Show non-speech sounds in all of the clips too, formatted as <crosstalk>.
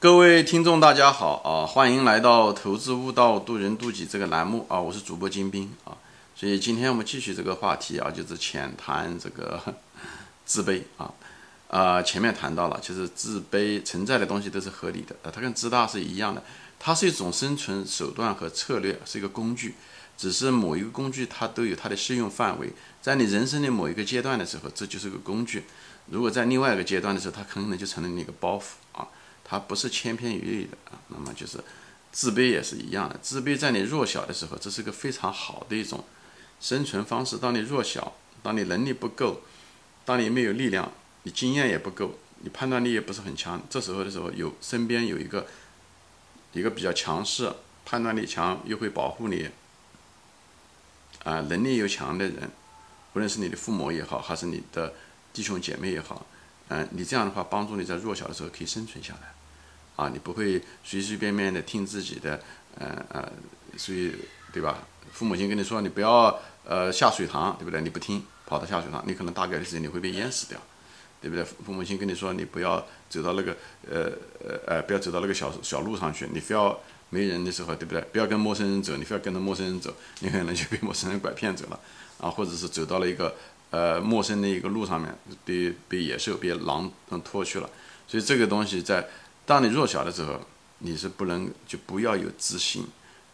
各位听众，大家好啊！欢迎来到《投资悟道，渡人渡己》这个栏目啊！我是主播金兵啊。所以今天我们继续这个话题啊，就是浅谈这个自卑啊。<laughs> 啊，前面谈到了，其实自卑存在的东西都是合理的，它跟自大是一样的，它是一种生存手段和策略，是一个工具。只是某一个工具它都有它的适用范围，在你人生的某一个阶段的时候，这就是个工具；如果在另外一个阶段的时候，它可能就成了你一个包袱啊。它不是千篇一律的啊，那么就是自卑也是一样的。自卑在你弱小的时候，这是个非常好的一种生存方式。当你弱小，当你能力不够，当你没有力量，你经验也不够，你判断力也不是很强，这时候的时候有身边有一个一个比较强势、判断力强又会保护你啊，能力又强的人，无论是你的父母也好，还是你的弟兄姐妹也好，嗯，你这样的话帮助你在弱小的时候可以生存下来。啊，你不会随随便便的听自己的，呃呃，所以对吧？父母亲跟你说你不要呃下水塘，对不对？你不听，跑到下水塘，你可能大概率时间你会被淹死掉，对不对？父母亲跟你说你不要走到那个呃呃呃不要走到那个小小路上去，你非要没人的时候，对不对？不要跟陌生人走，你非要跟着陌生人走，你可能就被陌生人拐骗走了啊，或者是走到了一个呃陌生的一个路上面，被被野兽、被狼拖去了，所以这个东西在。当你弱小的时候，你是不能就不要有自信，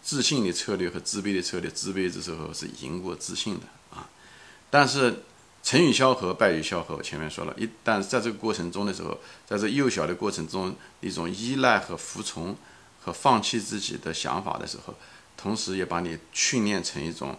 自信的策略和自卑的策略，自卑的时候是赢过自信的啊。但是成与萧何，败与萧何，我前面说了一，但是在这个过程中的时候，在这幼小的过程中，一种依赖和服从和放弃自己的想法的时候，同时也把你训练成一种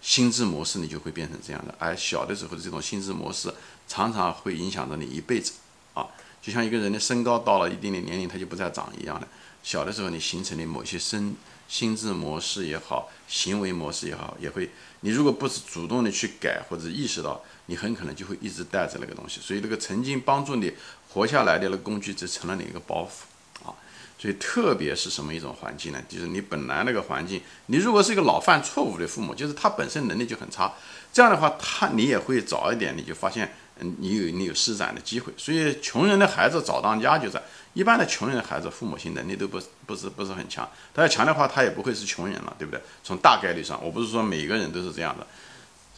心智模式，你就会变成这样的。而小的时候的这种心智模式，常常会影响到你一辈子啊。就像一个人的身高到了一定的年龄，他就不再长一样的。小的时候，你形成的某些身心智模式也好，行为模式也好，也会。你如果不是主动的去改或者意识到，你很可能就会一直带着那个东西。所以，这个曾经帮助你活下来的那个工具，就成了你一个包袱啊。所以，特别是什么一种环境呢？就是你本来那个环境，你如果是一个老犯错误的父母，就是他本身能力就很差，这样的话，他你也会早一点，你就发现。你有你有施展的机会，所以穷人的孩子早当家，就是一般的穷人的孩子，父母亲能力都不不是不是很强。他要强的话，他也不会是穷人了，对不对？从大概率上，我不是说每个人都是这样的，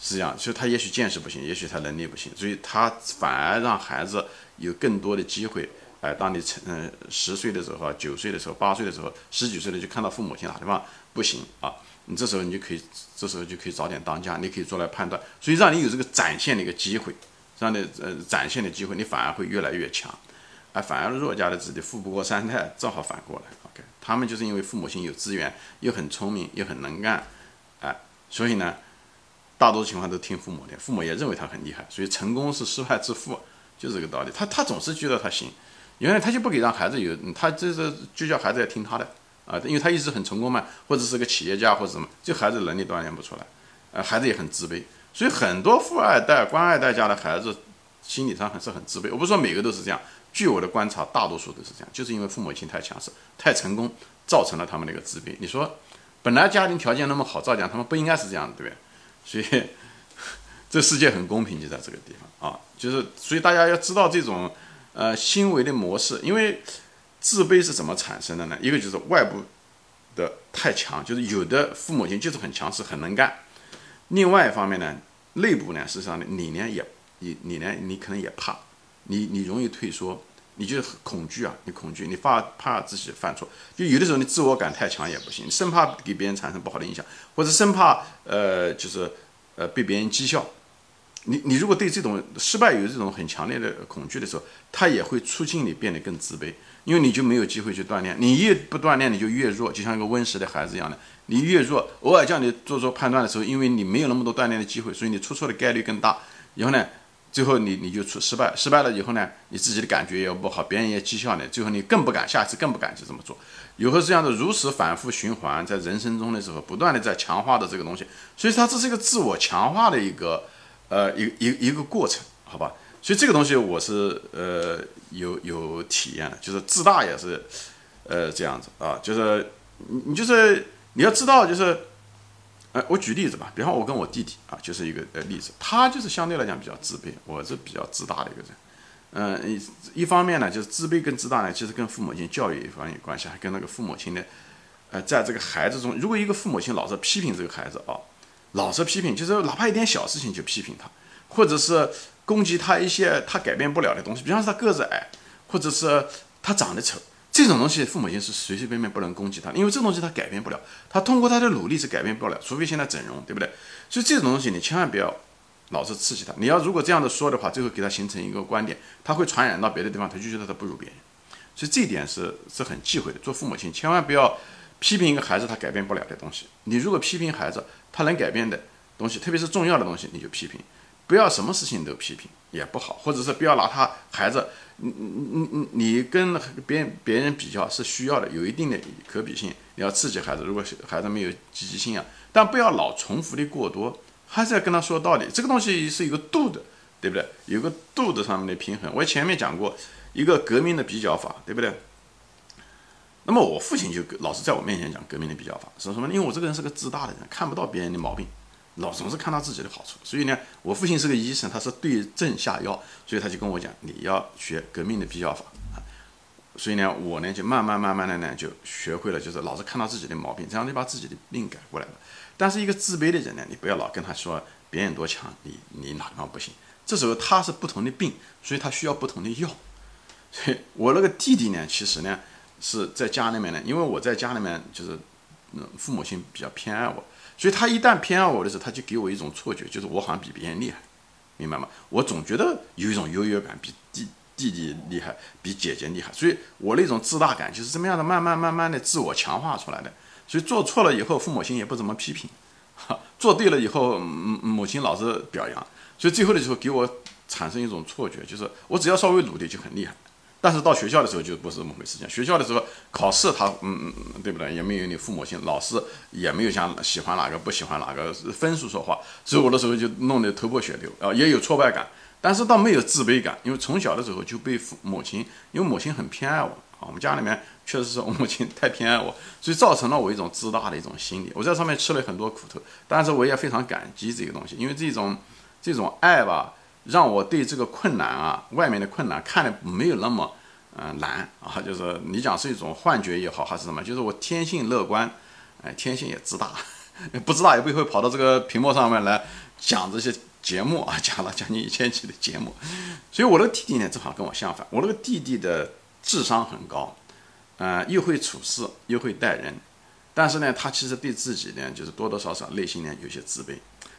是这样。所以他也许见识不行，也许他能力不行，所以他反而让孩子有更多的机会。哎，当你成嗯十岁的时候、九岁的时候、八岁的时候、十几岁了，就看到父母亲哪地方不行啊，你这时候你就可以，这时候就可以早点当家，你可以做来判断，所以让你有这个展现的一个机会。这样的呃展现的机会，你反而会越来越强，而反而弱家的子弟富不过三代，正好反过来。OK，他们就是因为父母亲有资源，又很聪明，又很能干，哎，所以呢，大多数情况都听父母的，父母也认为他很厉害，所以成功是失败之父，就这个道理。他他总是觉得他行，原来他就不给让孩子有，他就是就叫孩子要听他的啊，因为他一直很成功嘛，或者是个企业家或者什么，就孩子能力锻炼不出来，呃，孩子也很自卑。所以很多富二代、官二代家的孩子，心理上还是很自卑。我不是说每个都是这样，据我的观察，大多数都是这样，就是因为父母亲太强势、太成功，造成了他们那个自卑。你说，本来家庭条件那么好，照讲他们不应该是这样的，对不对？所以，<laughs> 这世界很公平，就在这个地方啊。就是所以大家要知道这种呃行为的模式，因为自卑是怎么产生的呢？一个就是外部的太强，就是有的父母亲就是很强势、很能干。另外一方面呢，内部呢，事实上呢，你呢也，你你呢，你可能也怕，你你容易退缩，你就恐惧啊，你恐惧，你怕怕自己犯错，就有的时候你自我感太强也不行，生怕给别人产生不好的影响，或者生怕呃就是呃被别人讥笑，你你如果对这种失败有这种很强烈的恐惧的时候，它也会促进你变得更自卑。因为你就没有机会去锻炼，你越不锻炼，你就越弱，就像一个温室的孩子一样的。你越弱，偶尔叫你做做判断的时候，因为你没有那么多锻炼的机会，所以你出错的概率更大。然后呢，最后你你就出失败，失败了以后呢，你自己的感觉也不好，别人也讥笑你，最后你更不敢，下次更不敢去这么做。有后这样的如此反复循环，在人生中的时候，不断的在强化的这个东西，所以它这是一个自我强化的一个呃一一一个过程，好吧？所以这个东西我是呃有有体验的，就是自大也是，呃这样子啊，就是你你就是你要知道就是，呃我举例子吧，比方我跟我弟弟啊就是一个呃例子，他就是相对来讲比较自卑，我是比较自大的一个人，嗯，一一方面呢，就是自卑跟自大呢，其实跟父母亲教育一方面有关系，还跟那个父母亲的，呃，在这个孩子中，如果一个父母亲老是批评这个孩子啊，老是批评，就是哪怕一点小事情就批评他，或者是攻击他一些他改变不了的东西，比方说他个子矮，或者是他长得丑，这种东西父母亲是随随便便不能攻击他，因为这东西他改变不了，他通过他的努力是改变不了，除非现在整容，对不对？所以这种东西你千万不要。老是刺激他，你要如果这样的说的话，最后给他形成一个观点，他会传染到别的地方，他就觉得他不如别人，所以这一点是是很忌讳的。做父母亲千万不要批评一个孩子他改变不了的东西。你如果批评孩子他能改变的东西，特别是重要的东西，你就批评，不要什么事情都批评也不好，或者是不要拿他孩子，你你你你跟别别人比较是需要的，有一定的可比性，你要刺激孩子。如果孩子没有积极性啊，但不要老重复的过多。还是要跟他说道理，这个东西是一个度的，对不对？有个度的上面的平衡。我前面讲过一个革命的比较法，对不对？那么我父亲就老是在我面前讲革命的比较法，说什么？因为我这个人是个自大的人，看不到别人的毛病，老总是看到自己的好处。所以呢，我父亲是个医生，他是对症下药，所以他就跟我讲，你要学革命的比较法啊。所以呢，我呢就慢慢慢慢的呢就学会了，就是老是看到自己的毛病，这样就把自己的病改过来了。但是一个自卑的人呢，你不要老跟他说别人多强，你你哪地方不行？这时候他是不同的病，所以他需要不同的药。所以我那个弟弟呢，其实呢是在家里面呢，因为我在家里面就是嗯父母亲比较偏爱我，所以他一旦偏爱我的时候，他就给我一种错觉，就是我好像比别人厉害，明白吗？我总觉得有一种优越感，比弟弟弟厉害，比姐姐厉害，所以我那种自大感就是这么样的，慢慢慢慢的自我强化出来的。所以做错了以后，父母亲也不怎么批评；做对了以后，母母亲老是表扬。所以最后的时候，给我产生一种错觉，就是我只要稍微努力就很厉害。但是到学校的时候就不是这么回事。情学校的时候考试，他嗯嗯，对不对？也没有你父母亲，老师也没有像喜欢哪个不喜欢哪个分数说话。所以我的时候就弄得头破血流啊，也有挫败感，但是倒没有自卑感，因为从小的时候就被父母亲，因为母亲很偏爱我啊，我们家里面。确实是我母亲太偏爱我，所以造成了我一种自大的一种心理。我在上面吃了很多苦头，但是我也非常感激这个东西，因为这种这种爱吧，让我对这个困难啊，外面的困难看的没有那么嗯难啊。就是你讲是一种幻觉也好，还是什么，就是我天性乐观，哎，天性也自大，<laughs> 不自大也不会跑到这个屏幕上面来讲这些节目啊，讲了将近一千期的节目。所以我那个弟弟呢，正好跟我相反，我那个弟弟的智商很高。呃，又会处事，又会待人，但是呢，他其实对自己呢，就是多多少少内心呢有些自卑。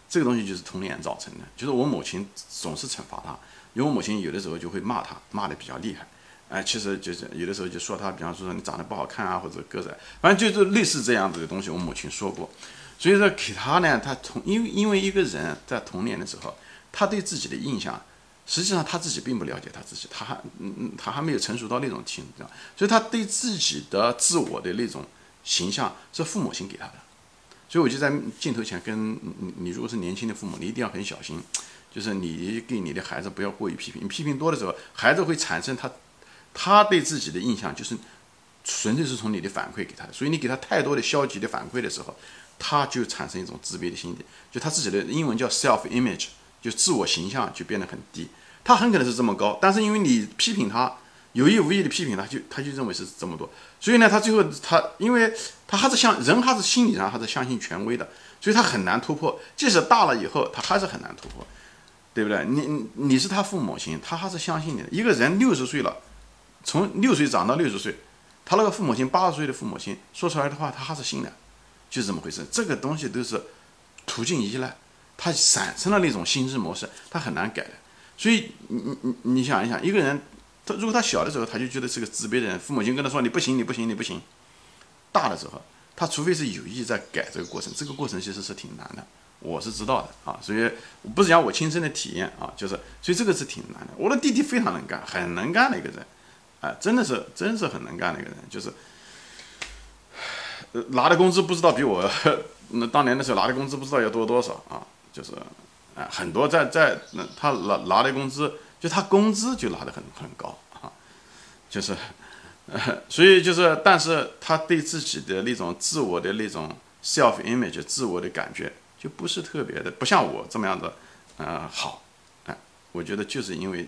这个东西就是童年造成的，就是我母亲总是惩罚他，因为我母亲有的时候就会骂他，骂的比较厉害。哎，其实就是有的时候就说他，比方说你长得不好看啊，或者个子，反正就是类似这样子的东西，我母亲说过。所以说给他呢，他童因为因为一个人在童年的时候，他对自己的印象。实际上他自己并不了解他自己，他还嗯嗯，他还没有成熟到那种情况，所以他对自己的自我的那种形象是父母亲给他的。所以我就在镜头前跟你，你如果是年轻的父母，你一定要很小心，就是你给你的孩子不要过于批评，你批评多的时候，孩子会产生他他对自己的印象就是纯粹是从你的反馈给他的，所以你给他太多的消极的反馈的时候，他就产生一种自卑的心理，就他自己的英文叫 self image。就自我形象就变得很低，他很可能是这么高，但是因为你批评他，有意无意的批评他，就他就认为是这么多，所以呢，他最后他，因为他还是相人，还是心理上还是相信权威的，所以他很难突破，即使大了以后，他还是很难突破，对不对？你你是他父母亲，他还是相信你的。一个人六十岁了，从六岁长到六十岁，他那个父母亲八十岁的父母亲说出来的话，他还是信的，就是这么回事。这个东西都是途径依赖。他产生了那种心智模式，他很难改的。所以你你你你想一想，一个人，他如果他小的时候他就觉得是个自卑的人，父母亲跟他说你不行你不行你不行，大的时候他除非是有意在改这个过程，这个过程其实是挺难的，我是知道的啊。所以不是讲我亲身的体验啊，就是所以这个是挺难的。我的弟弟非常能干，很能干的一个人，哎，真的是真是很能干的一个人，就是拿的工资不知道比我那当年的时候拿的工资不知道要多多少啊。就是，啊，很多在在那他拿拿的工资，就他工资就拿得很很高啊，就是，呃 <laughs> 所以就是，但是他对自己的那种自我的那种 self image 自我的感觉就不是特别的，不像我这么样的，呃，好，哎，我觉得就是因为，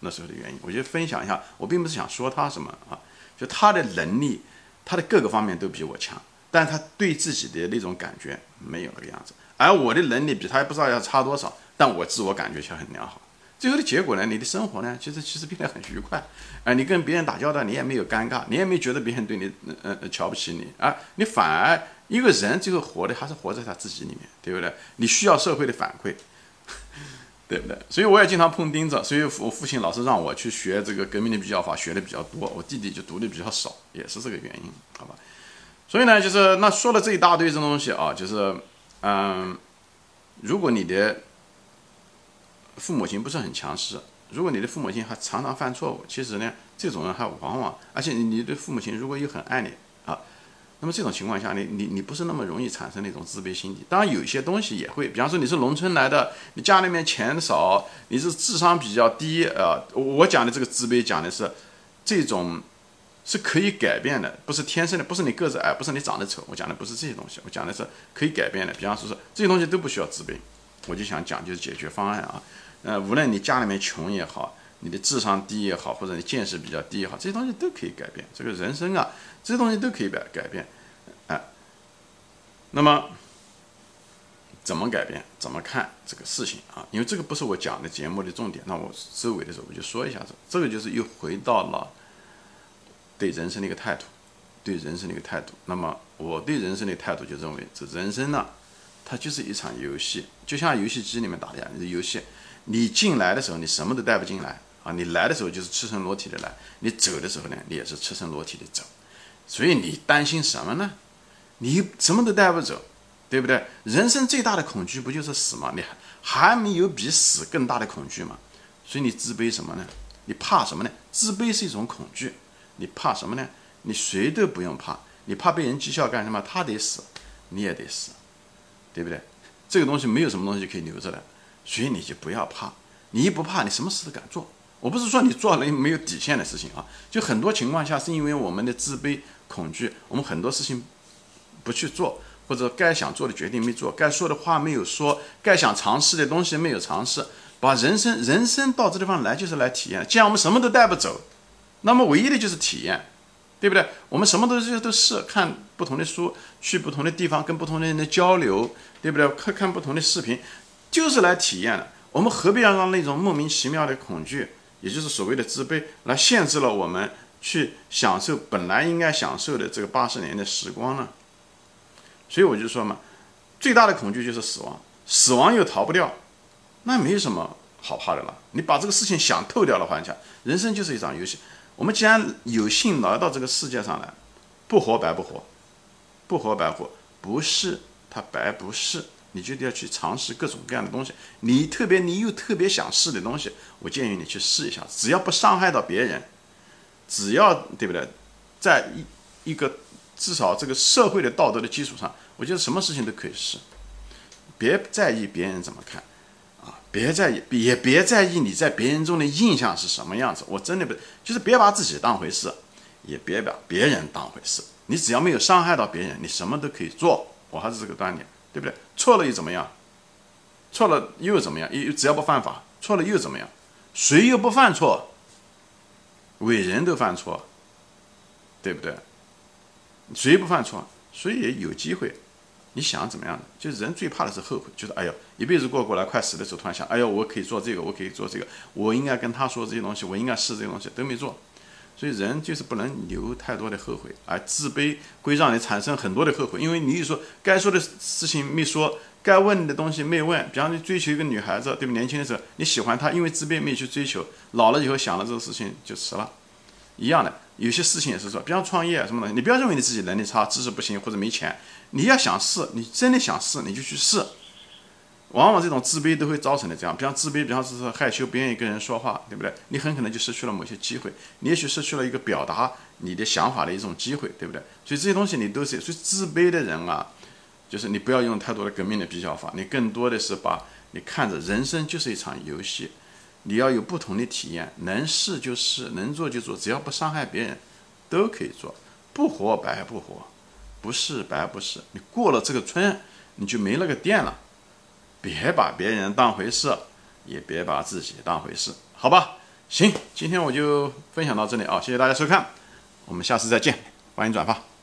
那时候的原因。我就分享一下，我并不是想说他什么啊，就他的能力，他的各个方面都比我强，但他对自己的那种感觉没有那个样子，而我的能力比他也不知道要差多少，但我自我感觉却很良好。最后的结果呢？你的生活呢？其实其实变得很愉快，啊，你跟别人打交道，你也没有尴尬，你也没觉得别人对你，呃呃瞧不起你啊，你反而一个人最后活的还是活在他自己里面，对不对？你需要社会的反馈，<laughs> 对不对？所以我也经常碰钉子，所以我父亲老是让我去学这个革命的比较法，学的比较多，我弟弟就读的比较少，也是这个原因，好吧？所以呢，就是那说了这一大堆这东西啊，就是嗯，如果你的。父母亲不是很强势，如果你的父母亲还常常犯错误，其实呢，这种人还往往，而且你的父母亲如果又很爱你啊，那么这种情况下，你你你不是那么容易产生那种自卑心理。当然，有些东西也会，比方说你是农村来的，你家里面钱少，你是智商比较低，呃，我讲的这个自卑讲的是这种是可以改变的，不是天生的，不是你个子矮，不是你长得丑，我讲的不是这些东西，我讲的是可以改变的。比方说是这些东西都不需要自卑，我就想讲就是解决方案啊。呃，无论你家里面穷也好，你的智商低也好，或者你见识比较低也好，这些东西都可以改变。这个人生啊，这些东西都可以改改变。哎，那么怎么改变？怎么看这个事情啊？因为这个不是我讲的节目的重点。那我收尾的时候我就说一下子，这个就是又回到了对人生的一个态度，对人生的一个态度。那么我对人生的态度就认为，这人生呢，它就是一场游戏，就像游戏机里面打的样，游戏。你进来的时候，你什么都带不进来啊！你来的时候就是赤身裸体的来，你走的时候呢，你也是赤身裸体的走。所以你担心什么呢？你什么都带不走，对不对？人生最大的恐惧不就是死吗？你还没有比死更大的恐惧吗？所以你自卑什么呢？你怕什么呢？自卑是一种恐惧。你怕什么呢？你谁都不用怕，你怕被人讥笑干什么？他得死，你也得死，对不对？这个东西没有什么东西可以留着的。所以你就不要怕，你一不怕，你什么事都敢做。我不是说你做了没有底线的事情啊，就很多情况下是因为我们的自卑、恐惧，我们很多事情不去做，或者该想做的决定没做，该说的话没有说，该想尝试的东西没有尝试。把人生，人生到这地方来就是来体验。既然我们什么都带不走，那么唯一的就是体验，对不对？我们什么东西都是看不同的书，去不同的地方，跟不同的人的交流，对不对？看看不同的视频。就是来体验的，我们何必要让那种莫名其妙的恐惧，也就是所谓的自卑，来限制了我们去享受本来应该享受的这个八十年的时光呢？所以我就说嘛，最大的恐惧就是死亡，死亡又逃不掉，那没什么好怕的了。你把这个事情想透掉的话，你讲人生就是一场游戏。我们既然有幸来到这个世界上来，不活白不活，不活白活，不是他白不是。你就得要去尝试各种各样的东西，你特别你又特别想试的东西，我建议你去试一下，只要不伤害到别人，只要对不对，在一一个至少这个社会的道德的基础上，我觉得什么事情都可以试，别在意别人怎么看，啊，别在意，也别在意你在别人中的印象是什么样子，我真的不就是别把自己当回事，也别把别人当回事，你只要没有伤害到别人，你什么都可以做，我还是这个观点。对不对？错了又怎么样？错了又怎么样？又只要不犯法，错了又怎么样？谁又不犯错？伟人都犯错，对不对？谁不犯错？所以也有机会。你想怎么样的？就是人最怕的是后悔，就是哎呦，一辈子过过来，快死的时候突然想，哎呦，我可以做这个，我可以做这个，我应该跟他说这些东西，我应该试这些东西，都没做。所以人就是不能留太多的后悔，而自卑会让你产生很多的后悔，因为你一说该说的事情没说，该问的东西没问。比方你追求一个女孩子，对不？年轻的时候你喜欢她，因为自卑没去追求，老了以后想了这个事情就迟了。一样的，有些事情也是说，比方创业什么的，你不要认为你自己能力差、知识不行或者没钱，你要想试，你真的想试，你就去试。往往这种自卑都会造成的这样，比方自卑，比方是害羞，不愿意跟人说话，对不对？你很可能就失去了某些机会，你也许失去了一个表达你的想法的一种机会，对不对？所以这些东西你都是，所以自卑的人啊，就是你不要用太多的革命的比较法，你更多的是把你看着人生就是一场游戏，你要有不同的体验，能试就试，能做就做，只要不伤害别人，都可以做，不活白不活，不是白不是，你过了这个村，你就没那个店了。别把别人当回事，也别把自己当回事，好吧？行，今天我就分享到这里啊，谢谢大家收看，我们下次再见，欢迎转发。